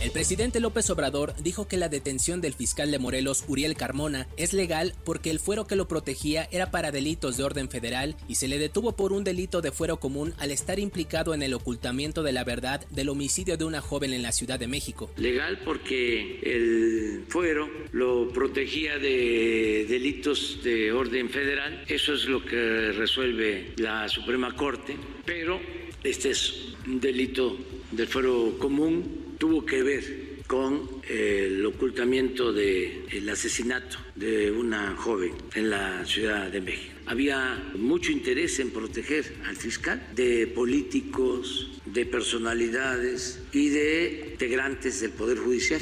El presidente López Obrador dijo que la detención del fiscal de Morelos, Uriel Carmona, es legal porque el fuero que lo protegía era para delitos de orden federal y se le detuvo por un delito de fuero común al estar implicado en el ocultamiento de la verdad del homicidio de una joven en la Ciudad de México. Legal porque el fuero lo protegía de delitos de orden federal, eso es lo que resuelve la Suprema Corte, pero este es un delito del fuero común, tuvo que ver con el ocultamiento del asesinato de una joven en la Ciudad de México. Había mucho interés en proteger al fiscal de políticos, de personalidades y de integrantes del Poder Judicial.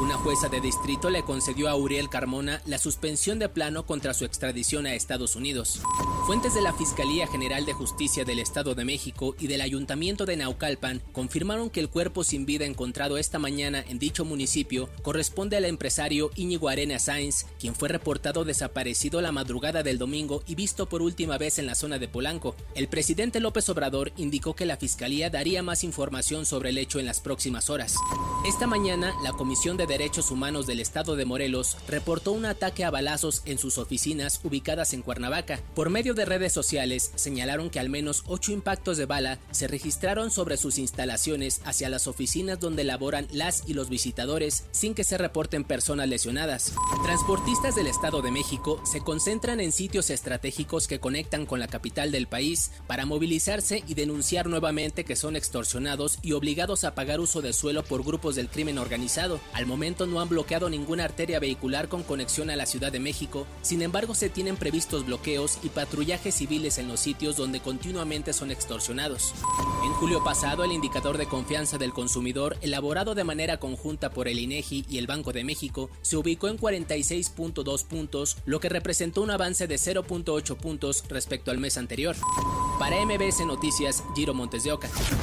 Una jueza de distrito le concedió a Uriel Carmona la suspensión de plano contra su extradición a Estados Unidos. Fuentes de la Fiscalía General de Justicia del Estado de México y del Ayuntamiento de Naucalpan confirmaron que el cuerpo sin vida encontrado esta mañana en dicho municipio corresponde al empresario Íñigo Arena Sáenz, quien fue reportado desaparecido la madrugada del domingo y visto por última vez en la zona de Polanco. El presidente López Obrador indicó que la Fiscalía daría más información sobre el hecho en las próximas horas. Esta mañana, la Comisión de Derechos Humanos del Estado de Morelos reportó un ataque a balazos en sus oficinas ubicadas en Cuernavaca. Por medio de redes sociales, señalaron que al menos ocho impactos de bala se registraron sobre sus instalaciones hacia las oficinas donde laboran las y los visitadores sin que se reporten personas lesionadas. Transportistas del Estado de México se concentran en sitios estratégicos que conectan con la capital del país para movilizarse y denunciar nuevamente que son extorsionados y obligados a pagar uso de suelo por grupos del crimen organizado. Al momento no han bloqueado ninguna arteria vehicular con conexión a la Ciudad de México, sin embargo se tienen previstos bloqueos y patrullajes civiles en los sitios donde continuamente son extorsionados. En julio pasado, el indicador de confianza del consumidor, elaborado de manera conjunta por el INEGI y el Banco de México, se ubicó en 46.2 puntos, lo que representó un avance de 0.8 puntos respecto al mes anterior. Para MBS Noticias, Giro Montes de Oca.